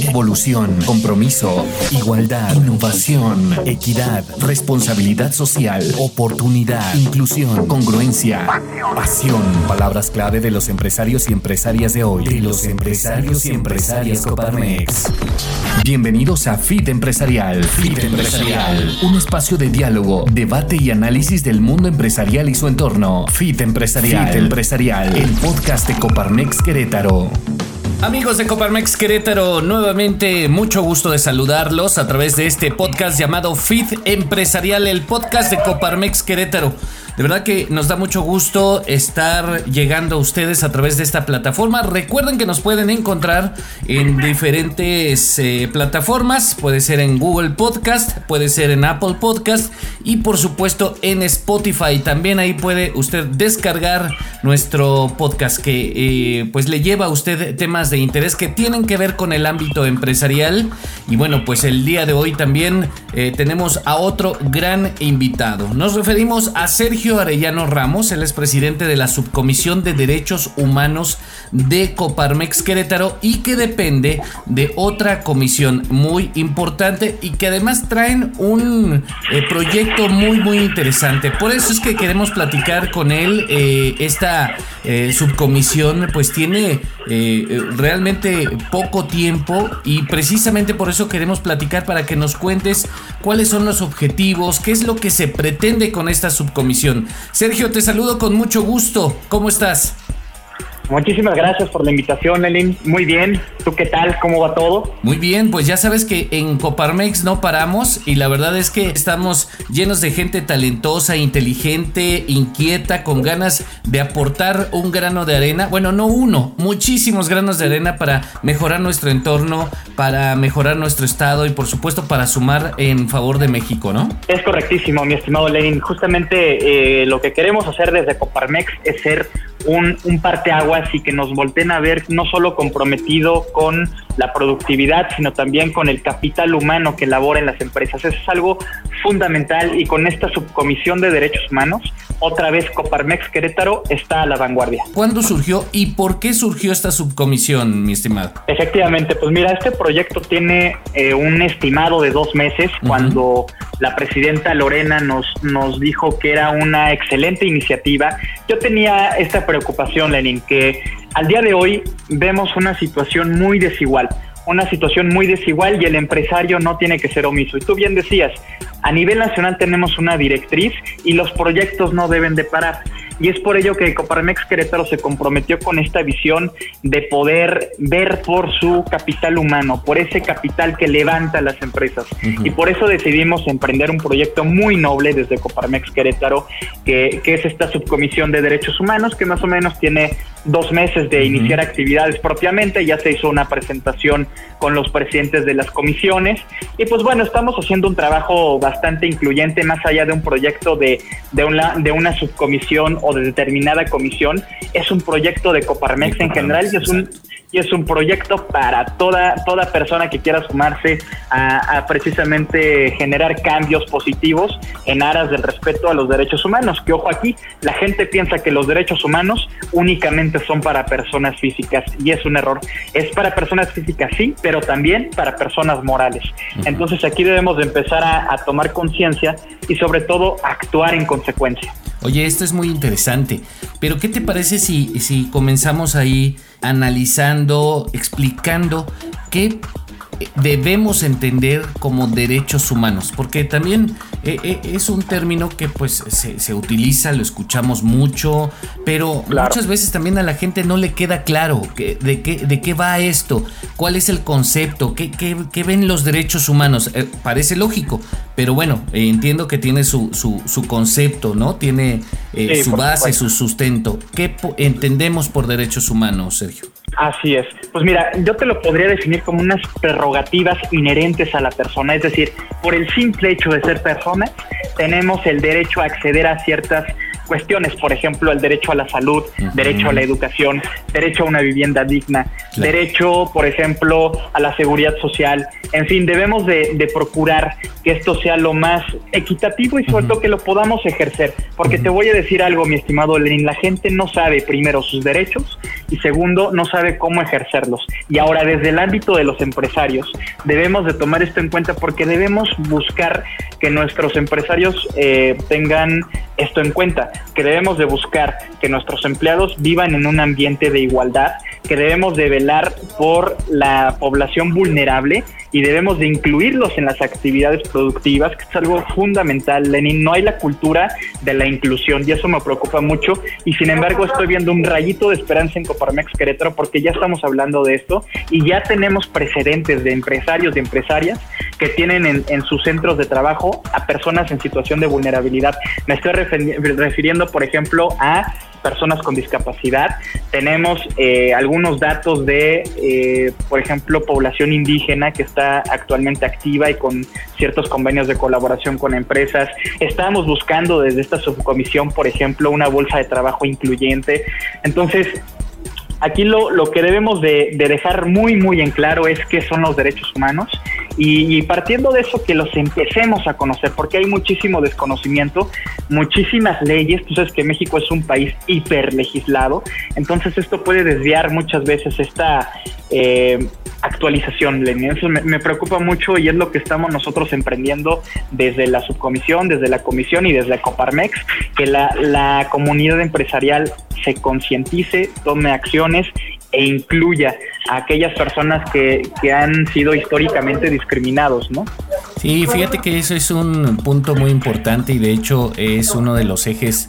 Evolución, compromiso, igualdad, innovación, equidad, responsabilidad social, oportunidad, inclusión, congruencia, pasión. Palabras clave de los empresarios y empresarias de hoy. De los empresarios y empresarias Coparmex. Bienvenidos a Fit Empresarial. Fit Empresarial. Un espacio de diálogo, debate y análisis del mundo empresarial y su entorno. Fit Empresarial. Fit Empresarial. El podcast de Coparmex Querétaro. Amigos de Coparmex Querétaro, nuevamente mucho gusto de saludarlos a través de este podcast llamado Fit Empresarial, el podcast de Coparmex Querétaro. De verdad que nos da mucho gusto estar llegando a ustedes a través de esta plataforma. Recuerden que nos pueden encontrar en diferentes eh, plataformas. Puede ser en Google Podcast, puede ser en Apple Podcast y por supuesto en Spotify. También ahí puede usted descargar nuestro podcast que eh, pues le lleva a usted temas de interés que tienen que ver con el ámbito empresarial. Y bueno, pues el día de hoy también eh, tenemos a otro gran invitado. Nos referimos a Sergio Arellano Ramos, él es presidente de la Subcomisión de Derechos Humanos de Coparmex Querétaro y que depende de otra comisión muy importante y que además traen un eh, proyecto muy muy interesante. Por eso es que queremos platicar con él. Eh, esta eh, subcomisión pues tiene realmente poco tiempo y precisamente por eso queremos platicar para que nos cuentes cuáles son los objetivos, qué es lo que se pretende con esta subcomisión. Sergio, te saludo con mucho gusto. ¿Cómo estás? Muchísimas gracias por la invitación, Elin. Muy bien. ¿Tú qué tal? ¿Cómo va todo? Muy bien, pues ya sabes que en Coparmex no paramos y la verdad es que estamos llenos de gente talentosa, inteligente, inquieta, con ganas de aportar un grano de arena. Bueno, no uno, muchísimos granos de arena para mejorar nuestro entorno, para mejorar nuestro estado y por supuesto para sumar en favor de México, ¿no? Es correctísimo, mi estimado Lenin. Justamente eh, lo que queremos hacer desde Coparmex es ser un, un parteaguas y que nos volteen a ver no solo comprometido con la productividad, sino también con el capital humano que labora en las empresas. Eso es algo fundamental y con esta subcomisión de derechos humanos, otra vez Coparmex Querétaro está a la vanguardia. ¿Cuándo surgió y por qué surgió esta subcomisión, mi estimado? Efectivamente, pues mira, este proyecto tiene eh, un estimado de dos meses cuando la presidenta Lorena nos, nos dijo que era una excelente iniciativa. Yo tenía esta preocupación, Lenin, que al día de hoy vemos una situación muy desigual una situación muy desigual y el empresario no tiene que ser omiso. Y tú bien decías, a nivel nacional tenemos una directriz y los proyectos no deben de parar y es por ello que Coparmex Querétaro se comprometió con esta visión de poder ver por su capital humano, por ese capital que levanta las empresas. Y por eso decidimos emprender un proyecto muy noble desde Coparmex Querétaro, que, es esta subcomisión de derechos humanos, que más o menos tiene dos meses de iniciar actividades propiamente, ya se hizo una presentación con los presidentes de las comisiones. Y pues bueno, estamos haciendo un trabajo bastante incluyente más allá de un proyecto de, de, una, de una subcomisión o de determinada comisión, es un proyecto de Coparmex en general y es un y es un proyecto para toda, toda persona que quiera sumarse a, precisamente generar cambios positivos en aras del respeto a los derechos humanos. Que ojo aquí, la gente piensa que los derechos humanos únicamente son para personas físicas y es un error. Es para personas físicas sí, pero también para personas morales. Entonces aquí debemos de empezar a, a tomar conciencia y sobre todo actuar en consecuencia. Oye, esto es muy interesante, pero ¿qué te parece si, si comenzamos ahí analizando, explicando qué debemos entender como derechos humanos, porque también eh, eh, es un término que pues se, utiliza, lo escuchamos mucho, pero muchas veces también a la gente no le queda claro de, qué, de qué va esto, cuál es el concepto, qué, qué, ven los derechos humanos. Eh, parece lógico, pero bueno, entiendo que tiene su, su, su concepto, ¿no? Tiene su base, su sustento. ¿Qué entendemos por derechos humanos, Sergio? Así es. Pues mira, yo te lo podría definir como unas prerrogativas inherentes a la persona, es decir, por el simple hecho de ser persona, tenemos el derecho a acceder a ciertas cuestiones, por ejemplo, el derecho a la salud, derecho a la educación, derecho a una vivienda digna, derecho, por ejemplo, a la seguridad social. En fin, debemos de, procurar que esto sea lo más equitativo y sobre todo que lo podamos ejercer. Porque te voy a decir algo, mi estimado Lenin, la gente no sabe primero sus derechos y segundo, no sabe cómo ejercerlos. Y ahora, desde el ámbito de los empresarios, debemos de tomar esto en cuenta porque debemos buscar que nuestros empresarios eh, tengan esto en cuenta, que debemos de buscar que nuestros empleados vivan en un ambiente de igualdad, que debemos de velar por la población vulnerable y debemos de incluirlos en las actividades productivas, que es algo fundamental, Lenin. No hay la cultura de la inclusión y eso me preocupa mucho y sin embargo estoy viendo un rayito de esperanza en Coparmex Querétaro porque ya estamos hablando de esto y ya tenemos precedentes de empresarios y empresarias que tienen en, en sus centros de trabajo a personas en situación de vulnerabilidad. Me estoy refiriendo, por ejemplo, a personas con discapacidad. Tenemos eh, algunos datos de, eh, por ejemplo, población indígena que está actualmente activa y con ciertos convenios de colaboración con empresas. Estamos buscando desde esta subcomisión, por ejemplo, una bolsa de trabajo incluyente. Entonces, aquí lo, lo que debemos de, de, dejar muy, muy en claro es qué son los derechos humanos y, partiendo de eso que los empecemos a conocer, porque hay muchísimo desconocimiento, muchísimas leyes, tú sabes que México es un país hiperlegislado, entonces esto puede desviar muchas veces esta eh, actualización, Lenin. Eso me, preocupa mucho y es lo que estamos nosotros emprendiendo desde la subcomisión, desde la comisión y desde la Coparmex, que la, la comunidad empresarial se concientice, tome acciones e incluya a aquellas personas que, que, han sido históricamente discriminados, ¿no? Sí, fíjate que eso es un punto muy importante y de hecho es uno de los ejes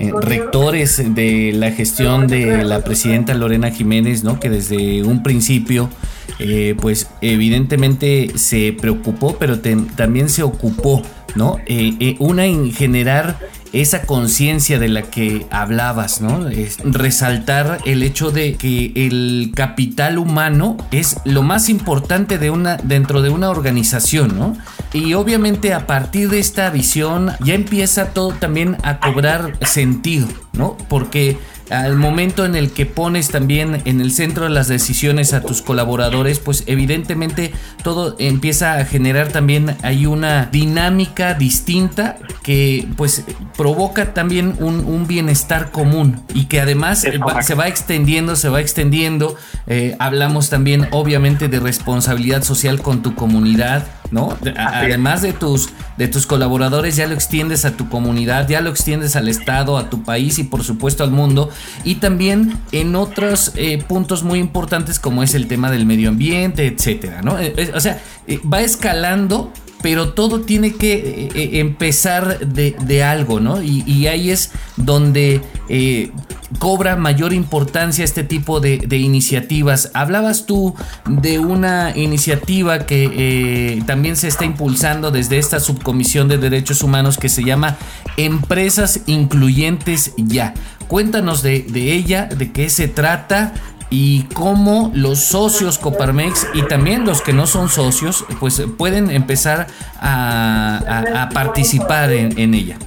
eh, rectores de la gestión de la presidenta Lorena Jiménez, ¿no? Que desde un principio, eh, pues evidentemente se preocupó, pero también se ocupó, ¿no? Eh, una en generar esa conciencia de la que hablabas, ¿no? Es resaltar el hecho de que el capital humano es lo más importante de una, dentro de una organización, ¿no? Y obviamente a partir de esta visión ya empieza todo también a cobrar sentido, ¿no? Porque al momento en el que pones también en el centro de las decisiones a tus colaboradores, pues evidentemente todo empieza a generar también hay una dinámica distinta que pues provoca también un, bienestar común y que además se va extendiendo, se va extendiendo. Eh, hablamos también obviamente de responsabilidad social con tu comunidad ¿no? Además de tus, de tus colaboradores, ya lo extiendes a tu comunidad, ya lo extiendes al Estado, a tu país y por supuesto al mundo. Y también en otros eh, puntos muy importantes como es el tema del medio ambiente, etcétera, ¿no? Eh, eh, o sea, va escalando pero todo tiene que empezar de, algo, ¿no? Y, ahí es donde cobra mayor importancia este tipo de, iniciativas. Hablabas tú de una iniciativa que eh, también se está impulsando desde esta subcomisión de derechos humanos que se llama Empresas Incluyentes Ya. Cuéntanos de, ella, de qué se trata y cómo los socios Coparmex y también los que no son socios pues pueden empezar a, participar en ella.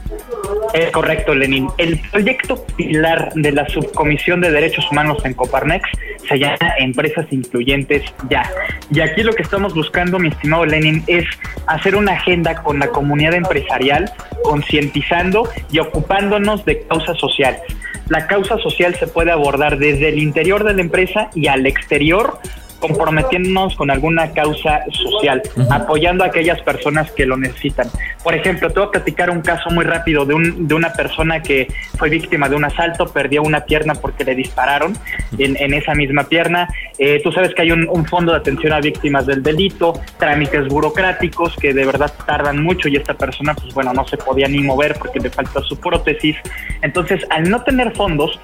Es correcto, Lenin. El proyecto pilar de la Subcomisión de Derechos Humanos en Coparnex se llama Empresas Incluyentes Ya. Y aquí lo que estamos buscando, mi estimado Lenin, es hacer una agenda con la comunidad empresarial, concientizando y ocupándonos de causas sociales. La causa social se puede abordar desde el interior de la empresa y al exterior comprometiéndonos con alguna causa social, apoyando a aquellas personas que lo necesitan. Por ejemplo, te voy a platicar un caso muy rápido de, un, de una persona que fue víctima de un asalto, perdió una pierna porque le dispararon en, esa misma pierna. Eh, tú sabes que hay un, un, fondo de atención a víctimas del delito, trámites burocráticos que de verdad tardan mucho y esta persona, pues bueno, no se podía ni mover porque le falta su prótesis. Entonces, al no tener fondos,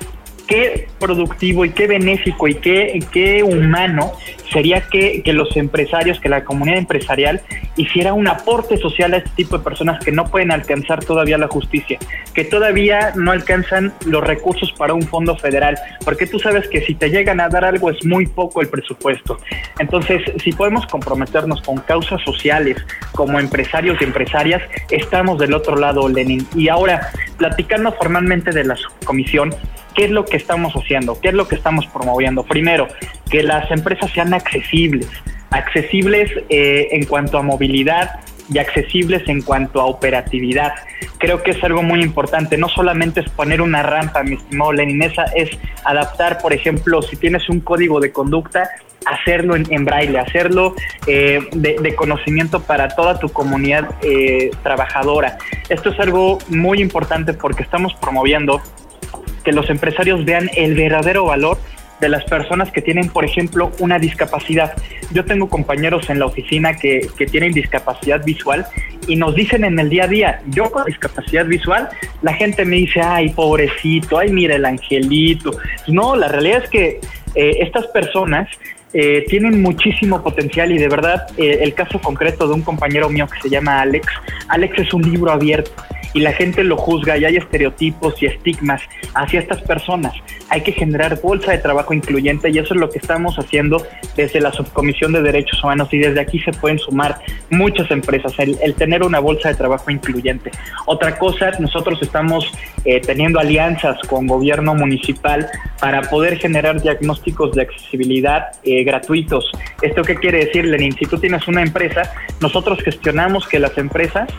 qué productivo y qué benéfico y qué, qué humano sería que, que, los empresarios, que la comunidad empresarial hiciera un aporte social a este tipo de personas que no pueden alcanzar todavía la justicia, que todavía no alcanzan los recursos para un fondo federal, porque tú sabes que si te llegan a dar algo es muy poco el presupuesto. Entonces, si podemos comprometernos con causas sociales como empresarios y empresarias, estamos del otro lado, Lenin. Y ahora, platicando formalmente de la subcomisión, ¿qué es lo que estamos haciendo? ¿Qué es lo que estamos promoviendo? Primero, que las empresas sean accesibles, accesibles eh, en cuanto a movilidad y accesibles en cuanto a operatividad. Creo que es algo muy importante. No solamente es poner una rampa, mi estimado Lenin, esa es adaptar, por ejemplo, si tienes un código de conducta, hacerlo en, braille, hacerlo eh, de, conocimiento para toda tu comunidad eh, trabajadora. Esto es algo muy importante porque estamos promoviendo que los empresarios vean el verdadero valor de las personas que tienen, por ejemplo, una discapacidad. Yo tengo compañeros en la oficina que, que, tienen discapacidad visual y nos dicen en el día a día, yo con discapacidad visual, la gente me dice, ay, pobrecito, ay, mira el angelito. No, la realidad es que eh, estas personas eh, tienen muchísimo potencial y de verdad eh, el caso concreto de un compañero mío que se llama Alex, Alex es un libro abierto y la gente lo juzga y hay estereotipos y estigmas hacia estas personas. Hay que generar bolsa de trabajo incluyente y eso es lo que estamos haciendo desde la Subcomisión de Derechos Humanos y desde aquí se pueden sumar muchas empresas, el, tener una bolsa de trabajo incluyente. Otra cosa, nosotros estamos eh, teniendo alianzas con gobierno municipal para poder generar diagnósticos de accesibilidad eh, gratuitos. ¿Esto qué quiere decir, Lenin? Si tú tienes una empresa, nosotros gestionamos que las empresas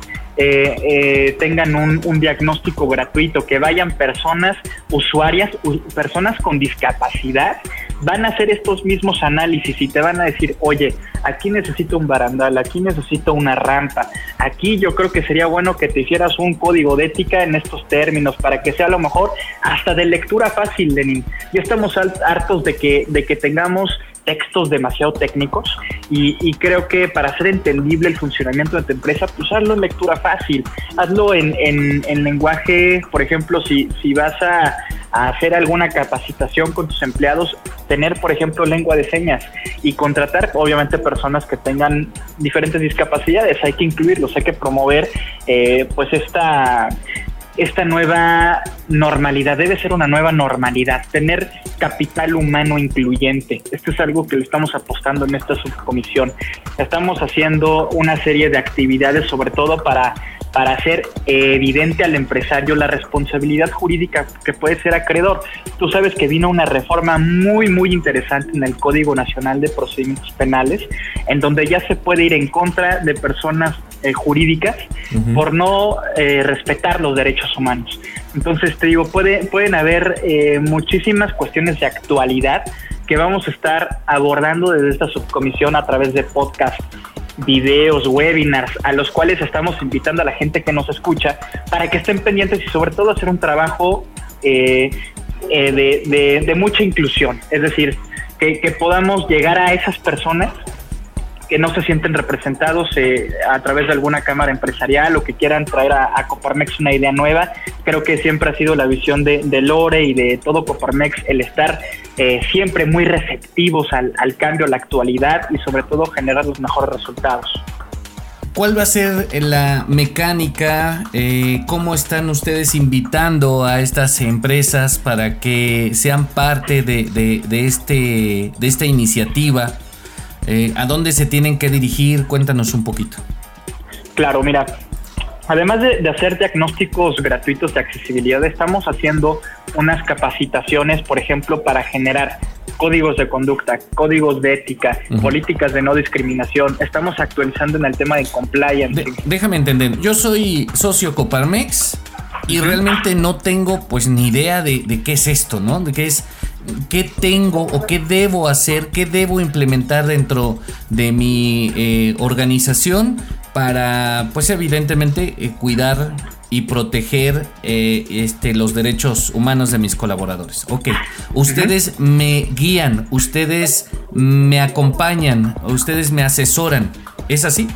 eh, eh, tengan un, un, diagnóstico gratuito, que vayan personas usuarias, personas con discapacidad, van a hacer estos mismos análisis y te van a decir, oye, aquí necesito un barandal, aquí necesito una rampa, aquí yo creo que sería bueno que te hicieras un código de ética en estos términos para que sea a lo mejor hasta de lectura fácil, Lenin. Ya estamos hartos de que, de que tengamos textos demasiado técnicos y, creo que para hacer entendible el funcionamiento de tu empresa, pues hazlo en lectura fácil, hazlo en, en, lenguaje, por ejemplo, si, si vas a, hacer alguna capacitación con tus empleados, tener, por ejemplo, lengua de señas y contratar, obviamente, personas que tengan diferentes discapacidades, hay que incluirlos, hay que promover eh, pues esta esta nueva normalidad, debe ser una nueva normalidad, tener capital humano incluyente. Esto es algo que le estamos apostando en esta subcomisión. Estamos haciendo una serie de actividades, sobre todo para para hacer evidente al empresario la responsabilidad jurídica que puede ser acreedor. Tú sabes que vino una reforma muy, muy interesante en el Código Nacional de Procedimientos Penales, en donde ya se puede ir en contra de personas eh, jurídicas por no eh, respetar los derechos humanos. Entonces, te digo, puede, pueden haber eh, muchísimas cuestiones de actualidad que vamos a estar abordando desde esta subcomisión a través de podcast videos, webinars, a los cuales estamos invitando a la gente que nos escucha para que estén pendientes y sobre todo hacer un trabajo eh, eh, de, de, mucha inclusión, es decir, que, que podamos llegar a esas personas que no se sienten representados eh, a través de alguna cámara empresarial o que quieran traer a, Coparmex una idea nueva. Creo que siempre ha sido la visión de, Lore y de todo Coparmex el estar eh, siempre muy receptivos al, cambio, a la actualidad y sobre todo generar los mejores resultados. ¿Cuál va a ser la mecánica? Eh, ¿Cómo están ustedes invitando a estas empresas para que sean parte de, de, este, de esta iniciativa? Eh, ¿A dónde se tienen que dirigir? Cuéntanos un poquito. Claro, mira, además de, hacer diagnósticos gratuitos de accesibilidad, estamos haciendo unas capacitaciones, por ejemplo, para generar códigos de conducta, códigos de ética, políticas de no discriminación. Estamos actualizando en el tema de compliance. déjame entender, yo soy socio Coparmex y realmente no tengo pues ni idea de, de, qué es esto, ¿no? De qué es qué tengo o qué debo hacer, qué debo implementar dentro de mi eh, organización para, pues evidentemente, eh, cuidar y proteger eh, este, los derechos humanos de mis colaboradores. Ok, ustedes me guían, ustedes me acompañan, ustedes me asesoran. ¿Es así?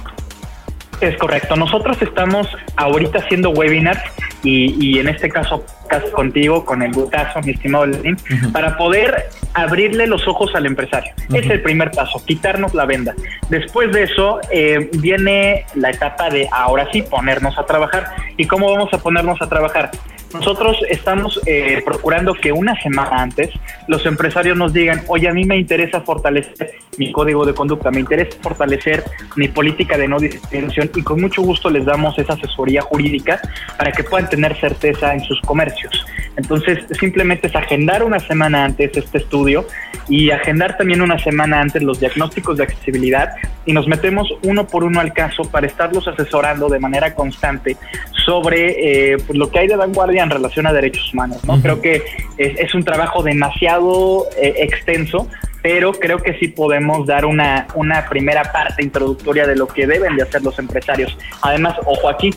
Es correcto. Nosotros estamos ahorita haciendo webinars y, y en este caso podcast contigo, con el gustazo, mi estimado Lenin, para poder abrirle los ojos al empresario. Es el primer paso, quitarnos la venda. Después de eso eh, viene la etapa de ahora sí ponernos a trabajar. ¿Y cómo vamos a ponernos a trabajar? Nosotros estamos eh, procurando que una semana antes los empresarios nos digan, oye, a mí me interesa fortalecer mi código de conducta, me interesa fortalecer mi política de no discriminación y con mucho gusto les damos esa asesoría jurídica para que puedan tener certeza en sus comercios. Entonces, simplemente es agendar una semana antes este estudio y agendar también una semana antes los diagnósticos de accesibilidad y nos metemos uno por uno al caso para estarlos asesorando de manera constante sobre eh, pues, lo que hay de vanguardia en relación a derechos humanos. ¿no? Creo que es, un trabajo demasiado eh, extenso pero creo que sí podemos dar una, una primera parte introductoria de lo que deben de hacer los empresarios. Además, ojo aquí,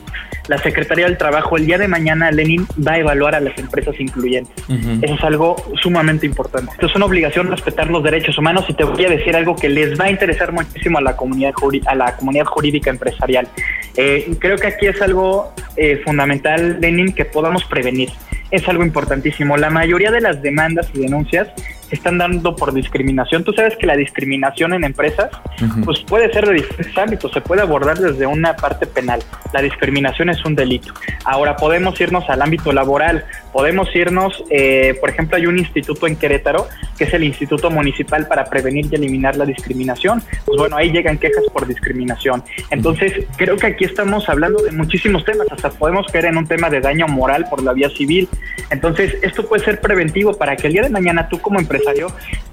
la Secretaría del Trabajo el día de mañana, Lenin, va a evaluar a las empresas incluyentes. Eso es algo sumamente importante. es una obligación respetar los derechos humanos y te voy a decir algo que les va a interesar muchísimo a la comunidad, a la comunidad jurídica empresarial. Eh, creo que aquí es algo eh, fundamental, Lenin, que podamos prevenir. Es algo importantísimo. La mayoría de las demandas y denuncias están dando por discriminación. Tú sabes que la discriminación en empresas pues puede ser de diferentes ámbitos, se puede abordar desde una parte penal. La discriminación es un delito. Ahora podemos irnos al ámbito laboral, podemos irnos, eh, por ejemplo, hay un instituto en Querétaro que es el Instituto Municipal para Prevenir y Eliminar la Discriminación. Pues bueno, ahí llegan quejas por discriminación. Entonces, creo que aquí estamos hablando de muchísimos temas, hasta podemos caer en un tema de daño moral por la vía civil. Entonces, esto puede ser preventivo para que el día de mañana tú como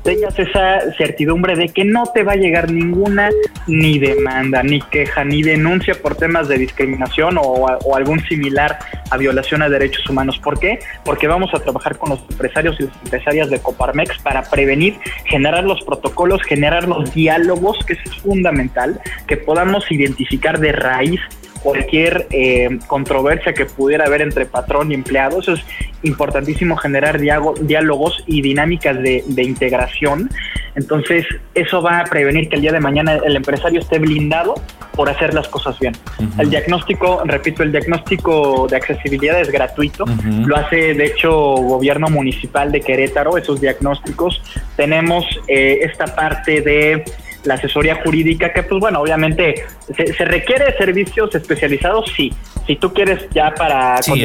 tengas esa certidumbre de que no te va a llegar ninguna ni demanda, ni queja, ni denuncia por temas de discriminación o, algún similar a violación a derechos humanos. ¿Por qué? Porque vamos a trabajar con los empresarios y las empresarias de Coparmex para prevenir, generar los protocolos, generar los diálogos, que es fundamental, que podamos identificar de raíz cualquier eh, controversia que pudiera haber entre patrón y empleado. Eso es importantísimo generar diálogos y dinámicas de, integración. Entonces, eso va a prevenir que el día de mañana el empresario esté blindado por hacer las cosas bien. El diagnóstico, repito, el diagnóstico de accesibilidad es gratuito. Lo hace, de hecho, gobierno municipal de Querétaro, esos diagnósticos. Tenemos eh, esta parte de la asesoría jurídica, que pues bueno, obviamente se, requiere servicios especializados, sí. Si tú quieres ya para sí,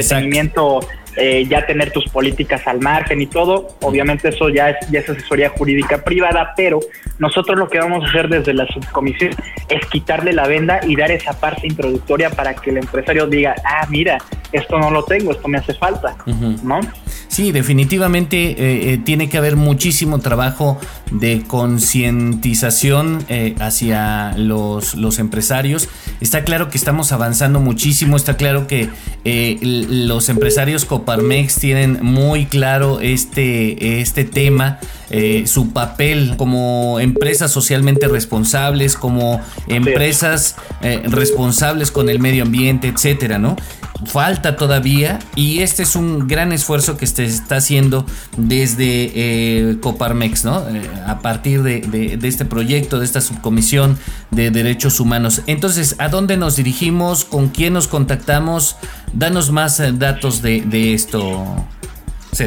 eh, ya tener tus políticas al margen y todo, obviamente eso ya es, ya es asesoría jurídica privada, pero nosotros lo que vamos a hacer desde la subcomisión es quitarle la venda y dar esa parte introductoria para que el empresario diga, ah, mira, esto no lo tengo, esto me hace falta, ¿no? Sí, definitivamente eh, eh, tiene que haber muchísimo trabajo de concientización eh, hacia los, los, empresarios. Está claro que estamos avanzando muchísimo, está claro que los empresarios Coparmex tienen muy claro este, este tema. Su papel como empresas socialmente responsables, como empresas responsables con el medio ambiente, etcétera, ¿no? falta todavía y este es un gran esfuerzo que se está haciendo desde eh, Coparmex, ¿no? Eh, a partir de, este proyecto, de esta subcomisión de derechos humanos. Entonces, ¿a dónde nos dirigimos? ¿Con quién nos contactamos? Danos más eh, datos de, de esto.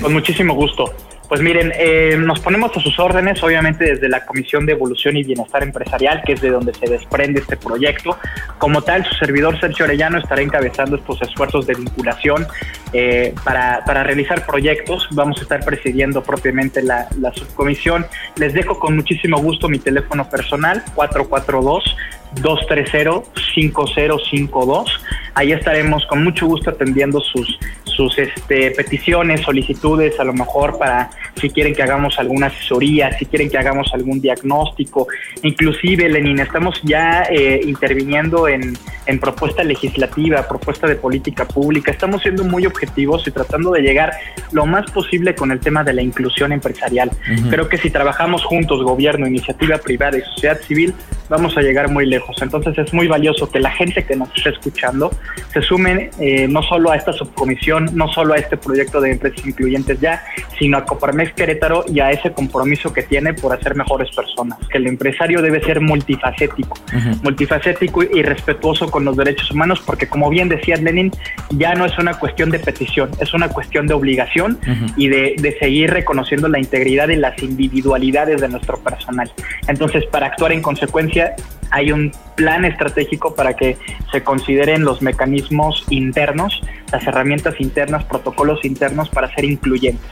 Con muchísimo gusto. Pues miren, eh, nos ponemos a sus órdenes, obviamente desde la Comisión de Evolución y Bienestar Empresarial, que es de donde se desprende este proyecto. Como tal, su servidor Sergio Orellano estará encabezando estos esfuerzos de vinculación eh, para, para, realizar proyectos. Vamos a estar presidiendo propiamente la, la subcomisión. Les dejo con muchísimo gusto mi teléfono personal, 442. 230-5052. Ahí estaremos con mucho gusto atendiendo sus, sus este, peticiones, solicitudes, a lo mejor para si quieren que hagamos alguna asesoría, si quieren que hagamos algún diagnóstico. Inclusive, Lenin, estamos ya eh, interviniendo en, en propuesta legislativa, propuesta de política pública. Estamos siendo muy objetivos y tratando de llegar lo más posible con el tema de la inclusión empresarial. Creo que si trabajamos juntos, gobierno, iniciativa privada y sociedad civil, vamos a llegar muy lejos consejos. Entonces es muy valioso que la gente que nos esté escuchando se sumen eh, no solo a esta subcomisión, no solo a este proyecto de empresas incluyentes ya, sino a Coparmex Querétaro y a ese compromiso que tiene por hacer mejores personas. Que el empresario debe ser multifacético, multifacético y respetuoso con los derechos humanos, porque como bien decía Lenin, ya no es una cuestión de petición, es una cuestión de obligación y de, de seguir reconociendo la integridad y las individualidades de nuestro personal. Entonces, para actuar en consecuencia, hay un plan estratégico para que se consideren los mecanismos internos, las herramientas internas, protocolos internos para ser incluyentes.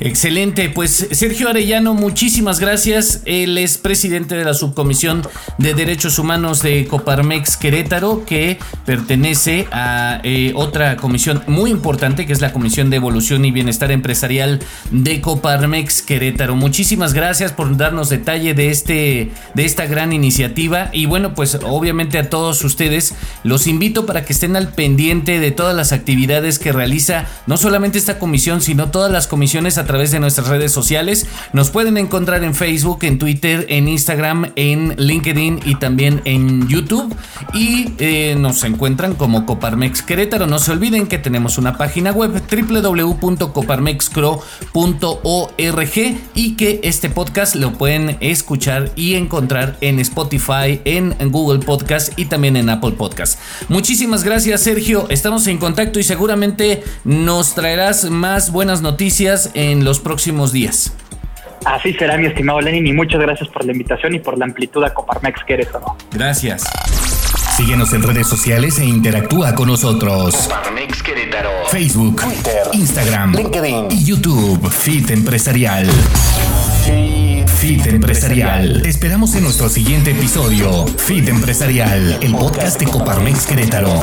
Excelente, pues Sergio Arellano, muchísimas gracias. Él es presidente de la Subcomisión de Derechos Humanos de Coparmex Querétaro, que pertenece a eh, otra comisión muy importante, que es la Comisión de Evolución y Bienestar Empresarial de Coparmex Querétaro. Muchísimas gracias por darnos detalle de, este, de esta gran iniciativa. Y bueno, pues obviamente a todos ustedes los invito para que estén al pendiente de todas las actividades que realiza no solamente esta comisión, sino todas las comisiones a través de nuestras redes sociales. Nos pueden encontrar en Facebook, en Twitter, en Instagram, en LinkedIn y también en YouTube. Y eh, nos encuentran como Coparmex Querétaro. No se olviden que tenemos una página web www.coparmexcro.org y que este podcast lo pueden escuchar y encontrar en Spotify, en Google Podcast y también en Apple Podcast. Muchísimas gracias Sergio, estamos en contacto y seguramente nos traerás más buenas noticias en los próximos días. Así será, mi estimado Lenin, y muchas gracias por la invitación y por la amplitud a Coparmex Querétaro. Gracias. Síguenos en redes sociales e interactúa con nosotros. Coparmex Querétaro. Facebook, Twitter, Instagram, LinkedIn. y YouTube. Fit Empresarial. Fit Empresarial. Te esperamos en nuestro siguiente episodio. Fit Empresarial, el podcast de Coparmex Querétaro.